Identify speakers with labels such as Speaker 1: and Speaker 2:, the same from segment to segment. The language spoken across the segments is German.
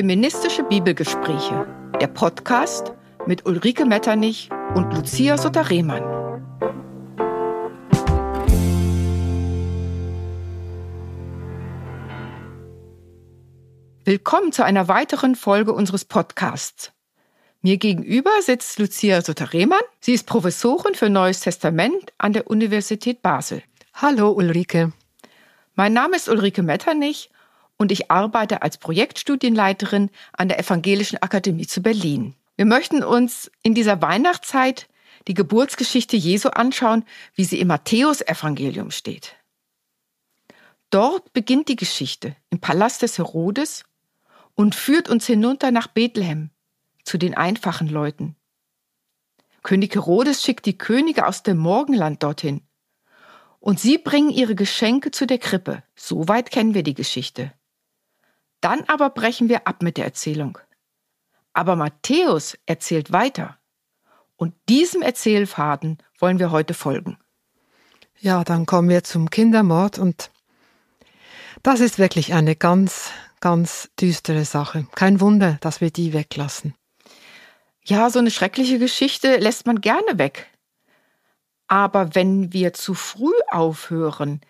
Speaker 1: Feministische Bibelgespräche, der Podcast mit Ulrike Metternich und Lucia Sutter-Rehmann. Willkommen zu einer weiteren Folge unseres Podcasts. Mir gegenüber sitzt Lucia Sutter-Rehmann. Sie ist Professorin für Neues Testament an der Universität Basel.
Speaker 2: Hallo Ulrike.
Speaker 1: Mein Name ist Ulrike Metternich und ich arbeite als Projektstudienleiterin an der Evangelischen Akademie zu Berlin. Wir möchten uns in dieser Weihnachtszeit die Geburtsgeschichte Jesu anschauen, wie sie im Matthäusevangelium steht. Dort beginnt die Geschichte im Palast des Herodes und führt uns hinunter nach Bethlehem zu den einfachen Leuten. König Herodes schickt die Könige aus dem Morgenland dorthin. Und sie bringen ihre Geschenke zu der Krippe. Soweit kennen wir die Geschichte. Dann aber brechen wir ab mit der Erzählung. Aber Matthäus erzählt weiter. Und diesem Erzählfaden wollen wir heute folgen.
Speaker 2: Ja, dann kommen wir zum Kindermord und das ist wirklich eine ganz, ganz düstere Sache. Kein Wunder, dass wir die weglassen.
Speaker 1: Ja, so eine schreckliche Geschichte lässt man gerne weg. Aber wenn wir zu früh aufhören,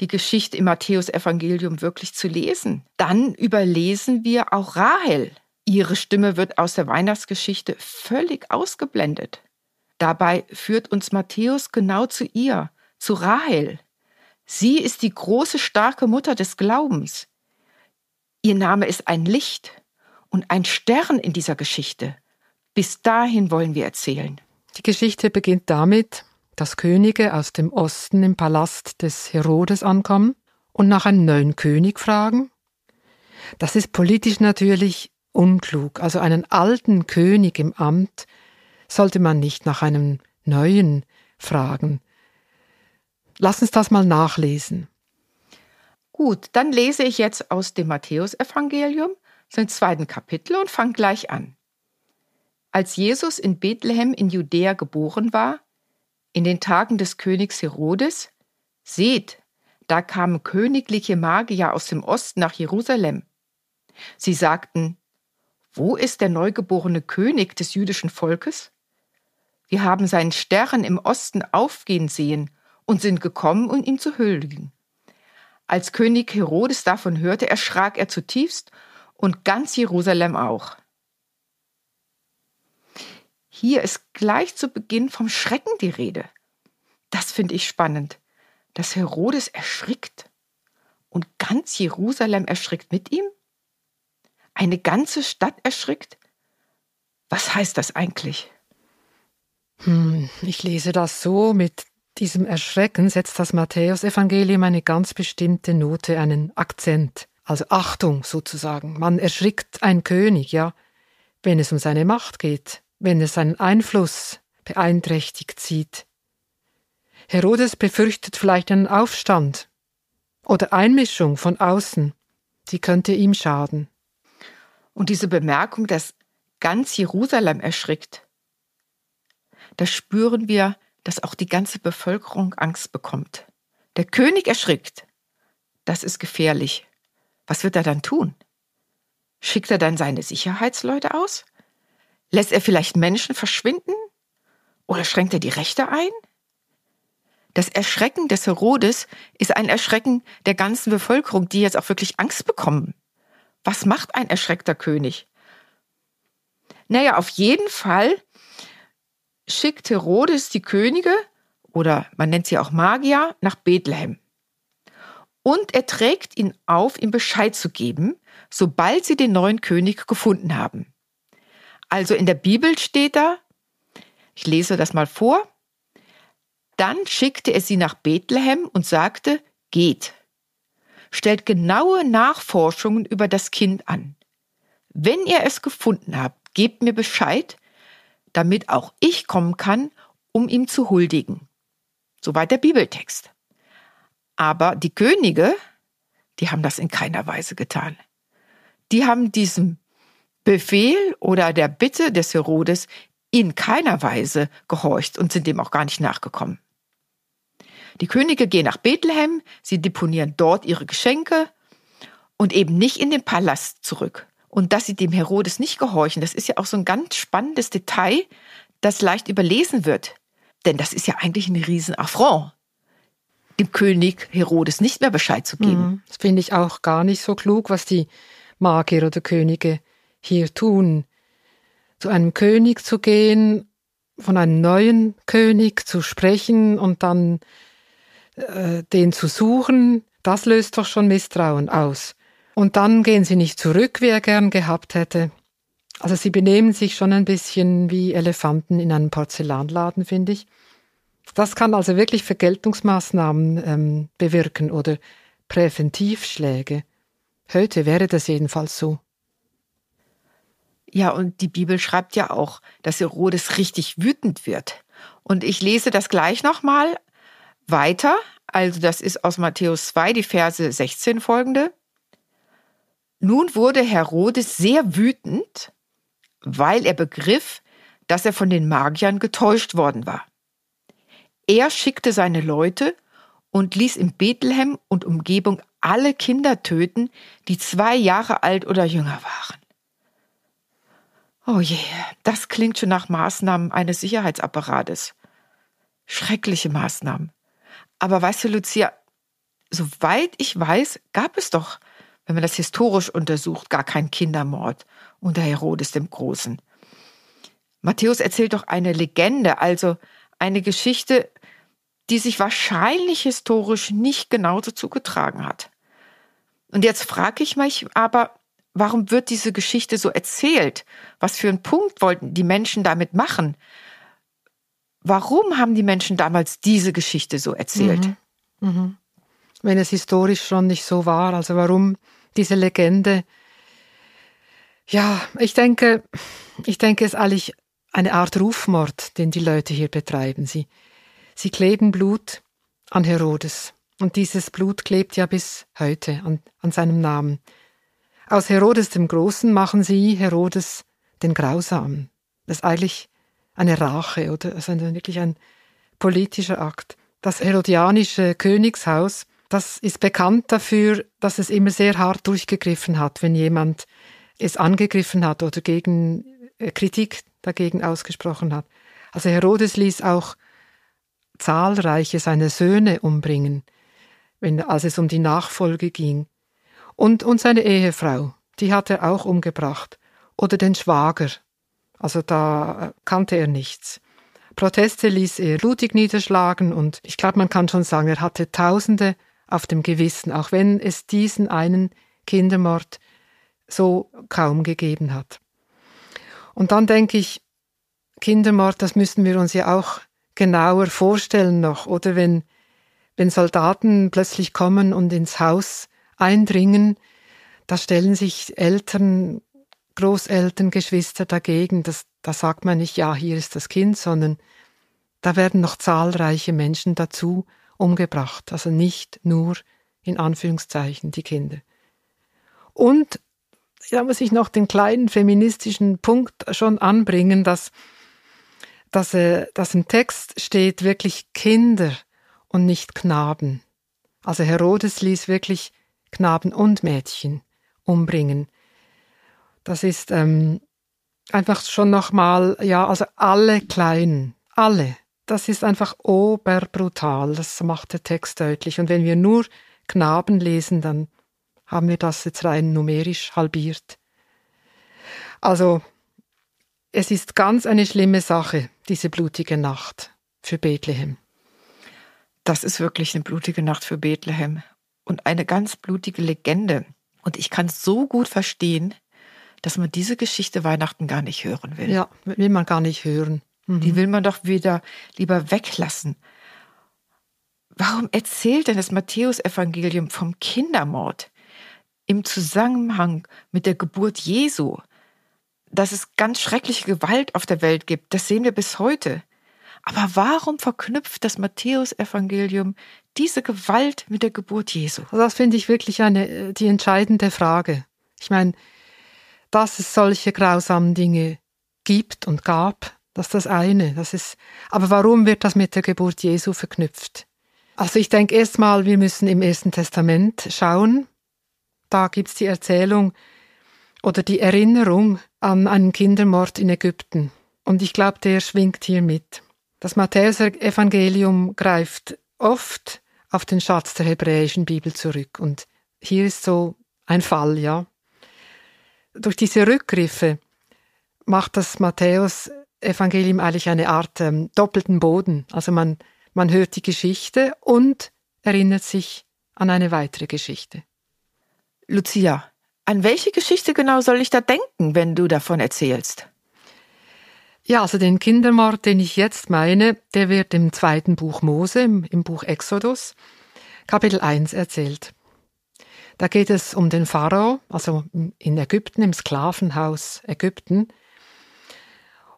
Speaker 1: die Geschichte im Matthäusevangelium wirklich zu lesen. Dann überlesen wir auch Rahel. Ihre Stimme wird aus der Weihnachtsgeschichte völlig ausgeblendet. Dabei führt uns Matthäus genau zu ihr, zu Rahel. Sie ist die große, starke Mutter des Glaubens. Ihr Name ist ein Licht und ein Stern in dieser Geschichte. Bis dahin wollen wir erzählen.
Speaker 2: Die Geschichte beginnt damit, dass Könige aus dem Osten im Palast des Herodes ankommen und nach einem neuen König fragen? Das ist politisch natürlich unklug. Also einen alten König im Amt sollte man nicht nach einem neuen fragen. Lass uns das mal nachlesen.
Speaker 1: Gut, dann lese ich jetzt aus dem Matthäusevangelium, sein zweiten Kapitel und fange gleich an. Als Jesus in Bethlehem in Judäa geboren war, in den Tagen des Königs Herodes, seht, da kamen königliche Magier aus dem Osten nach Jerusalem. Sie sagten, wo ist der neugeborene König des jüdischen Volkes? Wir haben seinen Stern im Osten aufgehen sehen und sind gekommen, um ihn zu huldigen. Als König Herodes davon hörte, erschrak er zutiefst und ganz Jerusalem auch. Hier ist gleich zu Beginn vom Schrecken die Rede. Das finde ich spannend, dass Herodes erschrickt und ganz Jerusalem erschrickt mit ihm? Eine ganze Stadt erschrickt? Was heißt das eigentlich?
Speaker 2: Hm, ich lese das so, mit diesem Erschrecken setzt das Matthäusevangelium eine ganz bestimmte Note, einen Akzent, also Achtung sozusagen. Man erschrickt ein König, ja, wenn es um seine Macht geht wenn er seinen Einfluss beeinträchtigt sieht. Herodes befürchtet vielleicht einen Aufstand oder Einmischung von außen, die könnte ihm schaden.
Speaker 1: Und diese Bemerkung, dass ganz Jerusalem erschrickt, da spüren wir, dass auch die ganze Bevölkerung Angst bekommt. Der König erschrickt. Das ist gefährlich. Was wird er dann tun? Schickt er dann seine Sicherheitsleute aus? Lässt er vielleicht Menschen verschwinden? Oder schränkt er die Rechte ein? Das Erschrecken des Herodes ist ein Erschrecken der ganzen Bevölkerung, die jetzt auch wirklich Angst bekommen. Was macht ein erschreckter König? Naja, auf jeden Fall schickt Herodes die Könige, oder man nennt sie auch Magier, nach Bethlehem. Und er trägt ihn auf, ihm Bescheid zu geben, sobald sie den neuen König gefunden haben. Also in der Bibel steht da, ich lese das mal vor, dann schickte er sie nach Bethlehem und sagte, geht. Stellt genaue Nachforschungen über das Kind an. Wenn ihr es gefunden habt, gebt mir Bescheid, damit auch ich kommen kann, um ihm zu huldigen. Soweit der Bibeltext. Aber die Könige, die haben das in keiner Weise getan. Die haben diesem Befehl oder der Bitte des Herodes in keiner Weise gehorcht und sind dem auch gar nicht nachgekommen. Die Könige gehen nach Bethlehem, sie deponieren dort ihre Geschenke und eben nicht in den Palast zurück Und dass sie dem Herodes nicht gehorchen, das ist ja auch so ein ganz spannendes Detail, das leicht überlesen wird. Denn das ist ja eigentlich ein Riesenaffront, dem König Herodes nicht mehr Bescheid zu geben.
Speaker 2: Mhm. Das finde ich auch gar nicht so klug, was die Magier oder Könige hier tun. Zu einem König zu gehen, von einem neuen König zu sprechen und dann äh, den zu suchen, das löst doch schon Misstrauen aus. Und dann gehen sie nicht zurück, wie er gern gehabt hätte. Also sie benehmen sich schon ein bisschen wie Elefanten in einem Porzellanladen, finde ich. Das kann also wirklich Vergeltungsmaßnahmen ähm, bewirken oder Präventivschläge. Heute wäre das jedenfalls so.
Speaker 1: Ja, und die Bibel schreibt ja auch, dass Herodes richtig wütend wird. Und ich lese das gleich nochmal weiter. Also das ist aus Matthäus 2, die Verse 16 folgende. Nun wurde Herodes sehr wütend weil er begriff, dass er von den Magiern getäuscht worden war. Er schickte seine Leute und ließ in Bethlehem und Umgebung alle Kinder töten, die zwei Jahre alt oder jünger waren. Oh je, das klingt schon nach Maßnahmen eines Sicherheitsapparates. Schreckliche Maßnahmen. Aber weißt du, Lucia, soweit ich weiß, gab es doch, wenn man das historisch untersucht, gar keinen Kindermord unter Herodes dem Großen. Matthäus erzählt doch eine Legende, also eine Geschichte, die sich wahrscheinlich historisch nicht genauso zugetragen hat. Und jetzt frage ich mich aber, warum wird diese Geschichte so erzählt? Was für einen Punkt wollten die Menschen damit machen? Warum haben die Menschen damals diese Geschichte so erzählt?
Speaker 2: Mhm. Mhm. Wenn es historisch schon nicht so war, also warum diese Legende ja, ich denke, ich denke, es ist eigentlich eine Art Rufmord, den die Leute hier betreiben. Sie, sie kleben Blut an Herodes. Und dieses Blut klebt ja bis heute an, an seinem Namen. Aus Herodes dem Großen machen sie Herodes den Grausamen. Das ist eigentlich eine Rache oder also wirklich ein politischer Akt. Das herodianische Königshaus, das ist bekannt dafür, dass es immer sehr hart durchgegriffen hat, wenn jemand es angegriffen hat oder gegen äh, Kritik dagegen ausgesprochen hat. Also Herodes ließ auch zahlreiche seiner Söhne umbringen, wenn, als es um die Nachfolge ging. Und, und seine Ehefrau, die hat er auch umgebracht. Oder den Schwager. Also da äh, kannte er nichts. Proteste ließ er blutig niederschlagen und ich glaube, man kann schon sagen, er hatte Tausende auf dem Gewissen, auch wenn es diesen einen Kindermord so kaum gegeben hat. Und dann denke ich, Kindermord, das müssen wir uns ja auch genauer vorstellen noch, oder wenn, wenn Soldaten plötzlich kommen und ins Haus eindringen, da stellen sich Eltern, Großeltern, Geschwister dagegen. Das, da sagt man nicht, ja, hier ist das Kind, sondern da werden noch zahlreiche Menschen dazu umgebracht. Also nicht nur in Anführungszeichen die Kinder. Und da muss ich noch den kleinen feministischen Punkt schon anbringen, dass, dass, äh, dass im Text steht wirklich Kinder und nicht Knaben. Also Herodes ließ wirklich Knaben und Mädchen umbringen. Das ist ähm, einfach schon nochmal, ja, also alle Kleinen, alle. Das ist einfach oberbrutal, das macht der Text deutlich. Und wenn wir nur Knaben lesen, dann haben wir das jetzt rein numerisch halbiert. Also es ist ganz eine schlimme Sache, diese blutige Nacht für Bethlehem.
Speaker 1: Das ist wirklich eine blutige Nacht für Bethlehem und eine ganz blutige Legende. Und ich kann so gut verstehen, dass man diese Geschichte Weihnachten gar nicht hören will.
Speaker 2: Ja, will man gar nicht hören.
Speaker 1: Mhm. Die will man doch wieder lieber weglassen. Warum erzählt denn das Matthäusevangelium vom Kindermord? im Zusammenhang mit der Geburt Jesu, dass es ganz schreckliche Gewalt auf der Welt gibt, das sehen wir bis heute. Aber warum verknüpft das Matthäusevangelium diese Gewalt mit der Geburt Jesu?
Speaker 2: Also das finde ich wirklich eine, äh, die entscheidende Frage. Ich meine, dass es solche grausamen Dinge gibt und gab, das ist das eine. Das ist, aber warum wird das mit der Geburt Jesu verknüpft? Also ich denke erstmal, wir müssen im Ersten Testament schauen, da gibt's die Erzählung, oder die Erinnerung an einen Kindermord in Ägypten. Und ich glaube, der schwingt hier mit. Das Matthäus-Evangelium greift oft auf den Schatz der hebräischen Bibel zurück. Und hier ist so ein Fall, ja. Durch diese Rückgriffe macht das Matthäus-Evangelium eigentlich eine Art ähm, doppelten Boden. Also man, man hört die Geschichte und erinnert sich an eine weitere Geschichte.
Speaker 1: Lucia, an welche Geschichte genau soll ich da denken, wenn du davon erzählst?
Speaker 2: Ja, also den Kindermord, den ich jetzt meine, der wird im zweiten Buch Mose, im, Buch Exodus, Kapitel 1 erzählt. Da geht es um den Pharao, also in Ägypten, im Sklavenhaus Ägypten.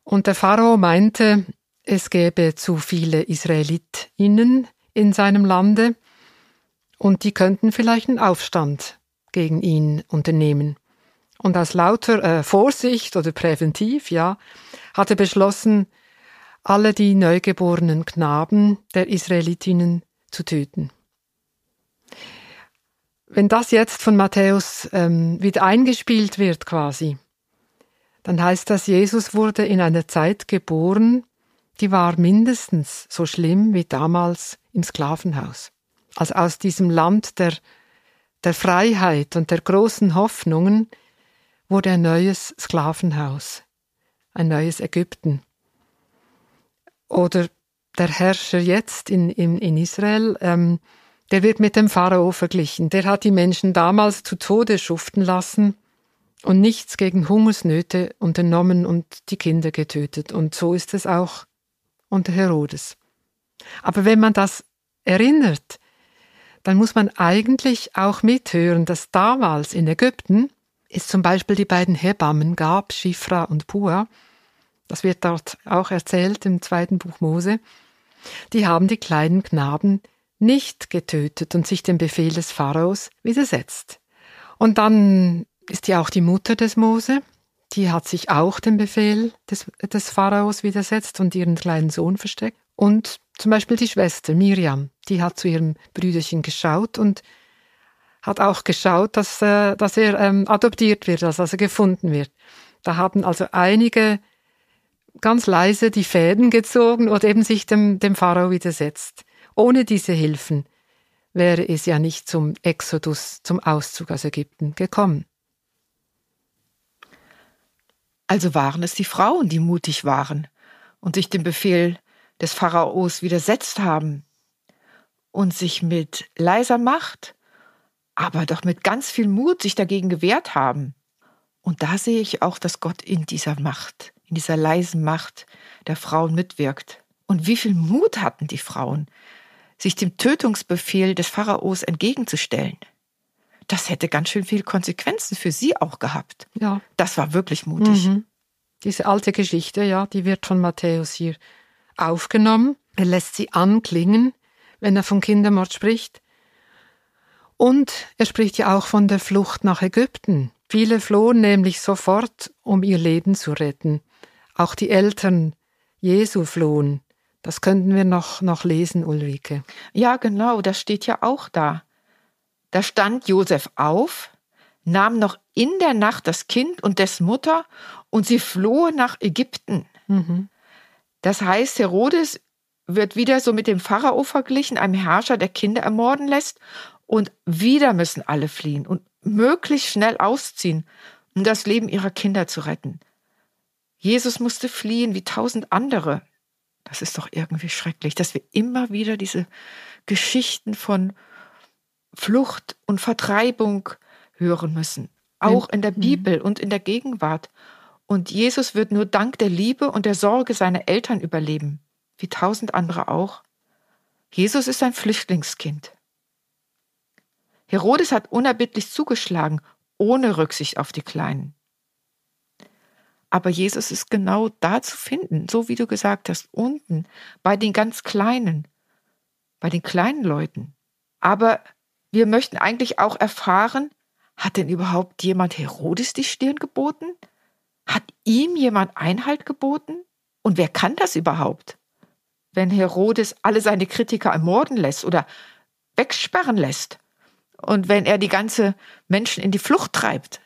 Speaker 2: Und der Pharao meinte, es gäbe zu viele Israelitinnen in seinem Lande und die könnten vielleicht einen Aufstand gegen ihn unternehmen. Und aus lauter äh, Vorsicht oder präventiv, ja, hat er beschlossen, alle die neugeborenen Knaben der Israelitinnen zu töten. Wenn das jetzt von Matthäus ähm, wieder eingespielt wird quasi, dann heißt das, Jesus wurde in einer Zeit geboren, die war mindestens so schlimm wie damals im Sklavenhaus. Also aus diesem Land der, der Freiheit und der großen Hoffnungen wurde ein neues Sklavenhaus, ein neues Ägypten. Oder der Herrscher jetzt in, in, in Israel, ähm, der wird mit dem Pharao verglichen. Der hat die Menschen damals zu Tode schuften lassen und nichts gegen Hungersnöte unternommen und die Kinder getötet. Und so ist es auch unter Herodes. Aber wenn man das erinnert, dann muss man eigentlich auch mithören, dass damals in Ägypten es zum Beispiel die beiden Hebammen gab, Schifra und Pua, das wird dort auch erzählt im zweiten Buch Mose, die haben die kleinen Knaben nicht getötet und sich dem Befehl des Pharaos widersetzt. Und dann ist ja auch die Mutter des Mose, die hat sich auch dem Befehl des, des Pharaos widersetzt und ihren kleinen Sohn versteckt. Und zum Beispiel die Schwester Miriam, die hat zu ihrem Brüderchen geschaut und hat auch geschaut, dass, äh, dass er ähm, adoptiert wird, also dass er gefunden wird. Da haben also einige ganz leise die Fäden gezogen oder eben sich dem, dem Pharao widersetzt. Ohne diese Hilfen wäre es ja nicht zum Exodus, zum Auszug aus Ägypten gekommen.
Speaker 1: Also waren es die Frauen, die mutig waren und sich dem Befehl des Pharaos widersetzt haben und sich mit leiser Macht, aber doch mit ganz viel Mut sich dagegen gewehrt haben. Und da sehe ich auch, dass Gott in dieser Macht, in dieser leisen Macht der Frauen mitwirkt. Und wie viel Mut hatten die Frauen, sich dem Tötungsbefehl des Pharaos entgegenzustellen. Das hätte ganz schön viele Konsequenzen für sie auch gehabt. Ja. Das war wirklich mutig. Mhm.
Speaker 2: Diese alte Geschichte, ja, die wird von Matthäus hier aufgenommen. Er lässt sie anklingen, wenn er von Kindermord spricht. Und er spricht ja auch von der Flucht nach Ägypten. Viele flohen nämlich sofort, um ihr Leben zu retten. Auch die Eltern Jesu flohen. Das könnten wir noch, noch lesen, Ulrike.
Speaker 1: Ja, genau, das steht ja auch da. Da stand Josef auf, nahm noch in der Nacht das Kind und dessen Mutter und sie flohen nach Ägypten. Mhm. Das heißt, Herodes wird wieder so mit dem Pharao verglichen, einem Herrscher, der Kinder ermorden lässt. Und wieder müssen alle fliehen und möglichst schnell ausziehen, um das Leben ihrer Kinder zu retten. Jesus musste fliehen wie tausend andere. Das ist doch irgendwie schrecklich, dass wir immer wieder diese Geschichten von Flucht und Vertreibung hören müssen. Auch in der mhm. Bibel und in der Gegenwart. Und Jesus wird nur dank der Liebe und der Sorge seiner Eltern überleben, wie tausend andere auch. Jesus ist ein Flüchtlingskind. Herodes hat unerbittlich zugeschlagen, ohne Rücksicht auf die Kleinen. Aber Jesus ist genau da zu finden, so wie du gesagt hast, unten, bei den ganz Kleinen, bei den kleinen Leuten. Aber wir möchten eigentlich auch erfahren, hat denn überhaupt jemand Herodes die Stirn geboten? Hat ihm jemand Einhalt geboten? Und wer kann das überhaupt? Wenn Herodes alle seine Kritiker ermorden lässt oder wegsperren lässt und wenn er die ganze Menschen in die Flucht treibt.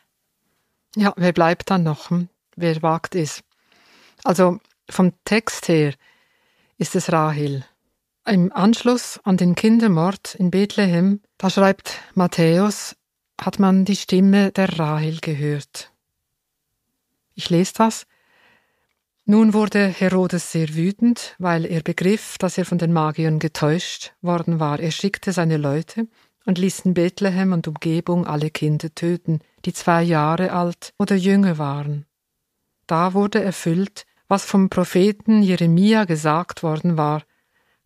Speaker 2: Ja, wer bleibt dann noch? Hm? Wer wagt es? Also vom Text her ist es Rahel. Im Anschluss an den Kindermord in Bethlehem, da schreibt Matthäus, hat man die Stimme der Rahel gehört. Ich lese das. Nun wurde Herodes sehr wütend, weil er begriff, dass er von den Magiern getäuscht worden war. Er schickte seine Leute und ließ in Bethlehem und Umgebung alle Kinder töten, die zwei Jahre alt oder jünger waren. Da wurde erfüllt, was vom Propheten Jeremia gesagt worden war,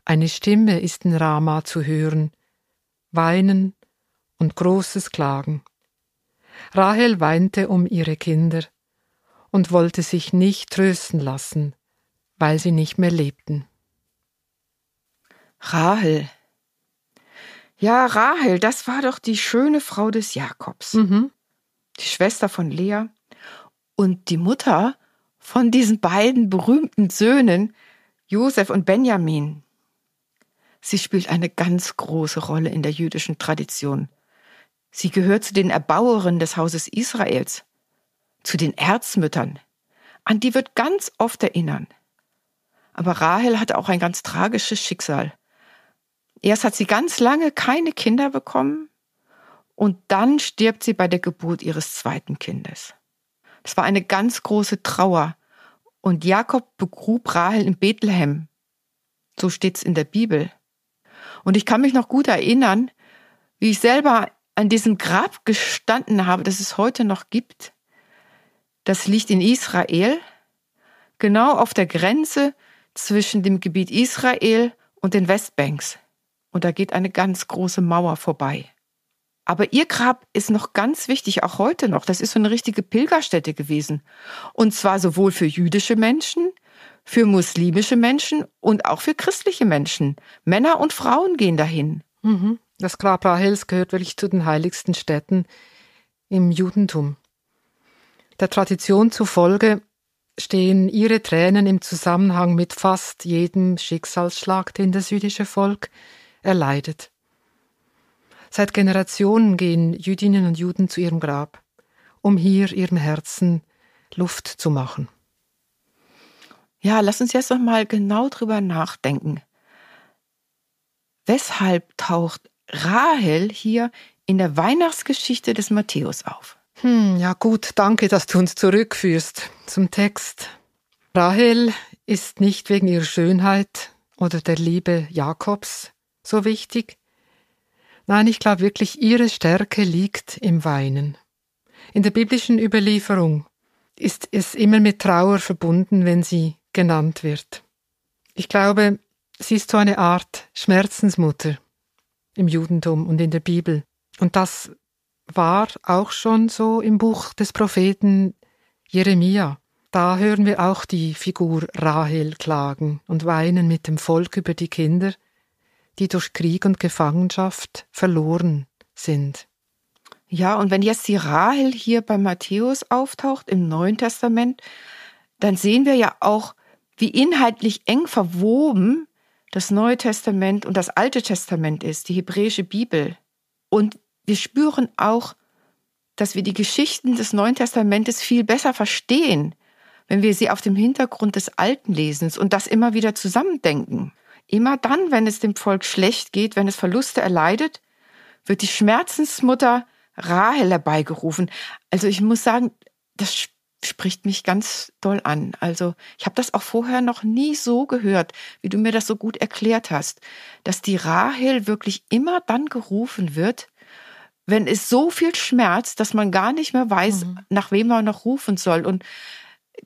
Speaker 2: eine Stimme ist in Rama zu hören, Weinen und großes Klagen. Rahel weinte um ihre Kinder und wollte sich nicht trösten lassen, weil sie nicht mehr lebten.
Speaker 1: Rahel. Ja, Rahel, das war doch die schöne Frau des Jakobs. Mhm. Die Schwester von Lea und die Mutter von diesen beiden berühmten Söhnen, Josef und Benjamin. Sie spielt eine ganz große Rolle in der jüdischen Tradition. Sie gehört zu den Erbauerinnen des Hauses Israels, zu den Erzmüttern. An die wird ganz oft erinnern. Aber Rahel hatte auch ein ganz tragisches Schicksal. Erst hat sie ganz lange keine Kinder bekommen und dann stirbt sie bei der Geburt ihres zweiten Kindes. Es war eine ganz große Trauer und Jakob begrub Rahel in Bethlehem. So steht's in der Bibel. Und ich kann mich noch gut erinnern, wie ich selber an diesem Grab gestanden habe, das es heute noch gibt. Das liegt in Israel, genau auf der Grenze zwischen dem Gebiet Israel und den Westbanks. Und da geht eine ganz große Mauer vorbei. Aber ihr Grab ist noch ganz wichtig, auch heute noch. Das ist so eine richtige Pilgerstätte gewesen. Und zwar sowohl für jüdische Menschen, für muslimische Menschen und auch für christliche Menschen. Männer und Frauen gehen dahin.
Speaker 2: Mhm. Das Grab Rahels gehört wirklich zu den heiligsten Städten im Judentum. Der Tradition zufolge stehen ihre Tränen im Zusammenhang mit fast jedem Schicksalsschlag, den das jüdische Volk erleidet. Seit Generationen gehen Jüdinnen und Juden zu ihrem Grab, um hier ihrem Herzen Luft zu machen.
Speaker 1: Ja, lass uns jetzt noch mal genau drüber nachdenken. Weshalb taucht Rahel hier in der Weihnachtsgeschichte des Matthäus auf?
Speaker 2: Hm, ja gut, danke, dass du uns zurückführst zum Text. Rahel ist nicht wegen ihrer Schönheit oder der Liebe Jakobs so wichtig. Nein, ich glaube wirklich, ihre Stärke liegt im Weinen. In der biblischen Überlieferung ist es immer mit Trauer verbunden, wenn sie genannt wird. Ich glaube, sie ist so eine Art Schmerzensmutter im Judentum und in der Bibel. Und das war auch schon so im Buch des Propheten Jeremia. Da hören wir auch die Figur Rahel klagen und weinen mit dem Volk über die Kinder, die durch Krieg und Gefangenschaft verloren sind.
Speaker 1: Ja, und wenn jetzt die Rahel hier bei Matthäus auftaucht im Neuen Testament, dann sehen wir ja auch, wie inhaltlich eng verwoben das Neue Testament und das Alte Testament ist, die hebräische Bibel. Und wir spüren auch, dass wir die Geschichten des Neuen Testamentes viel besser verstehen, wenn wir sie auf dem Hintergrund des Alten lesen und das immer wieder zusammendenken. Immer dann, wenn es dem Volk schlecht geht, wenn es Verluste erleidet, wird die Schmerzensmutter Rahel herbeigerufen. Also ich muss sagen, das spricht mich ganz doll an. Also ich habe das auch vorher noch nie so gehört, wie du mir das so gut erklärt hast, dass die Rahel wirklich immer dann gerufen wird, wenn es so viel schmerzt, dass man gar nicht mehr weiß, mhm. nach wem man noch rufen soll und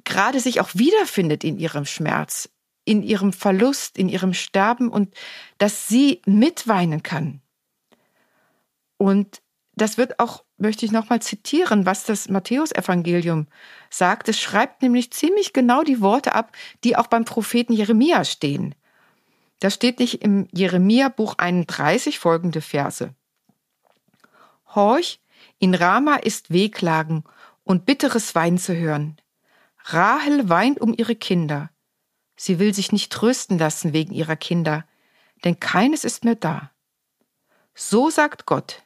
Speaker 1: gerade sich auch wiederfindet in ihrem Schmerz, in ihrem Verlust, in ihrem Sterben und dass sie mitweinen kann. Und das wird auch, möchte ich nochmal zitieren, was das Matthäusevangelium sagt. Es schreibt nämlich ziemlich genau die Worte ab, die auch beim Propheten Jeremia stehen. Da steht nicht im Jeremia-Buch 31 folgende Verse. Horch, in Rama ist Wehklagen und bitteres Wein zu hören. Rahel weint um ihre Kinder. Sie will sich nicht trösten lassen wegen ihrer Kinder, denn keines ist mehr da. So sagt Gott,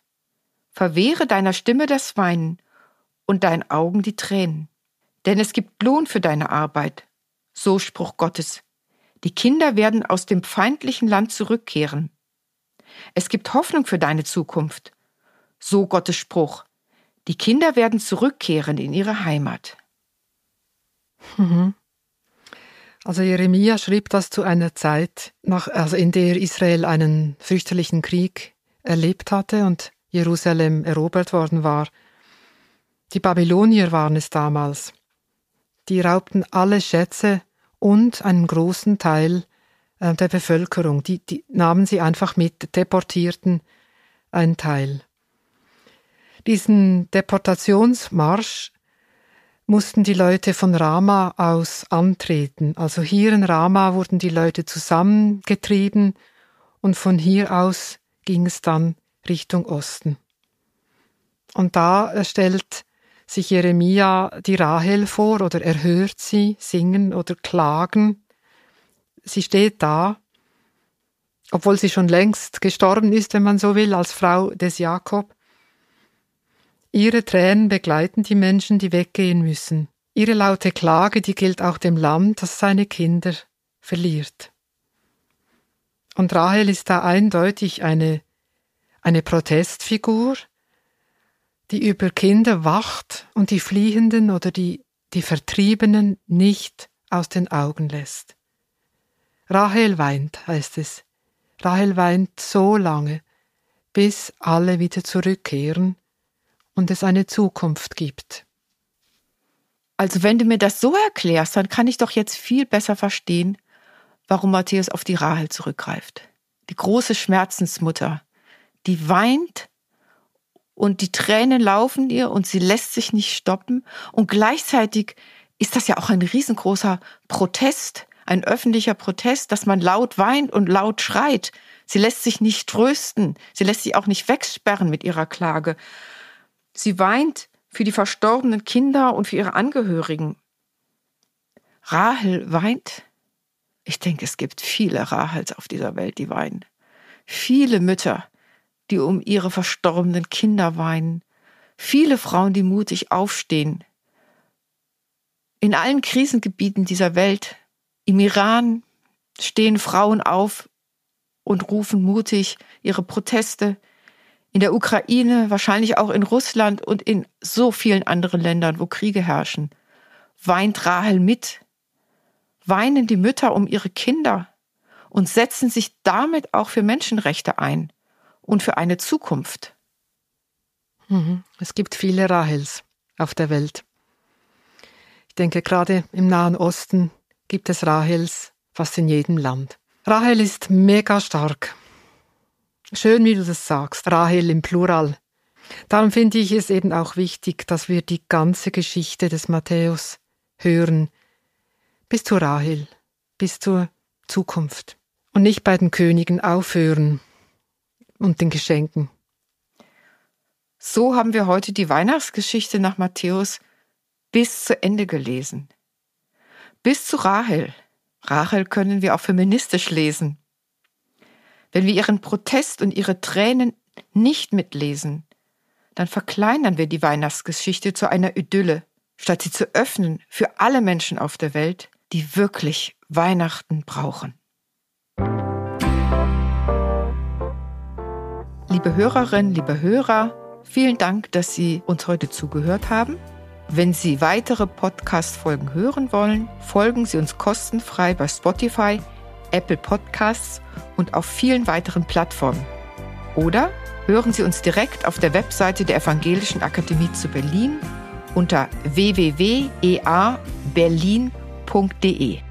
Speaker 1: verwehre deiner Stimme das Weinen und deinen Augen die Tränen. Denn es gibt Lohn für deine Arbeit. So Spruch Gottes. Die Kinder werden aus dem feindlichen Land zurückkehren. Es gibt Hoffnung für deine Zukunft. So Gottes Spruch. Die Kinder werden zurückkehren in ihre Heimat.
Speaker 2: Mhm. Also Jeremia schrieb das zu einer Zeit, nach, also in der Israel einen fürchterlichen Krieg erlebt hatte und Jerusalem erobert worden war. Die Babylonier waren es damals. Die raubten alle Schätze und einen großen Teil äh, der Bevölkerung. Die, die nahmen sie einfach mit, deportierten einen Teil. Diesen Deportationsmarsch mussten die Leute von Rama aus antreten. Also hier in Rama wurden die Leute zusammengetrieben und von hier aus ging es dann Richtung Osten. Und da stellt sich Jeremia die Rahel vor oder er hört sie singen oder klagen. Sie steht da, obwohl sie schon längst gestorben ist, wenn man so will, als Frau des Jakob. Ihre Tränen begleiten die Menschen, die weggehen müssen. Ihre laute Klage, die gilt auch dem Land, das seine Kinder verliert. Und Rahel ist da eindeutig eine, eine Protestfigur, die über Kinder wacht und die Fliehenden oder die, die Vertriebenen nicht aus den Augen lässt. Rahel weint, heißt es. Rahel weint so lange, bis alle wieder zurückkehren und es eine Zukunft gibt.
Speaker 1: Also wenn du mir das so erklärst, dann kann ich doch jetzt viel besser verstehen, warum Matthäus auf die Rahel zurückgreift. Die große Schmerzensmutter, die weint und die Tränen laufen ihr und sie lässt sich nicht stoppen. Und gleichzeitig ist das ja auch ein riesengroßer Protest, ein öffentlicher Protest, dass man laut weint und laut schreit. Sie lässt sich nicht trösten, sie lässt sich auch nicht wegsperren mit ihrer Klage. Sie weint für die verstorbenen Kinder und für ihre Angehörigen. Rahel weint. Ich denke, es gibt viele Rahels auf dieser Welt, die weinen. Viele Mütter, die um ihre verstorbenen Kinder weinen, viele Frauen, die mutig aufstehen. In allen Krisengebieten dieser Welt, im Iran, stehen Frauen auf und rufen mutig ihre Proteste. In der Ukraine, wahrscheinlich auch in Russland und in so vielen anderen Ländern, wo Kriege herrschen, weint Rahel mit. Weinen die Mütter um ihre Kinder und setzen sich damit auch für Menschenrechte ein und für eine Zukunft.
Speaker 2: Mhm. Es gibt viele Rahels auf der Welt. Ich denke, gerade im Nahen Osten gibt es Rahels fast in jedem Land. Rahel ist mega stark. Schön, wie du das sagst, Rahel im Plural. Darum finde ich es eben auch wichtig, dass wir die ganze Geschichte des Matthäus hören, bis zur Rahel, bis zur Zukunft. Und nicht bei den Königen aufhören, und den Geschenken.
Speaker 1: So haben wir heute die Weihnachtsgeschichte nach Matthäus bis zu Ende gelesen. Bis zu Rahel. Rahel können wir auch feministisch lesen. Wenn wir ihren Protest und ihre Tränen nicht mitlesen, dann verkleinern wir die Weihnachtsgeschichte zu einer Idylle, statt sie zu öffnen für alle Menschen auf der Welt, die wirklich Weihnachten brauchen. Liebe Hörerinnen, liebe Hörer, vielen Dank, dass Sie uns heute zugehört haben. Wenn Sie weitere Podcast-Folgen hören wollen, folgen Sie uns kostenfrei bei Spotify, Apple Podcasts und auf vielen weiteren Plattformen. Oder hören Sie uns direkt auf der Webseite der Evangelischen Akademie zu Berlin unter www.eaberlin.de.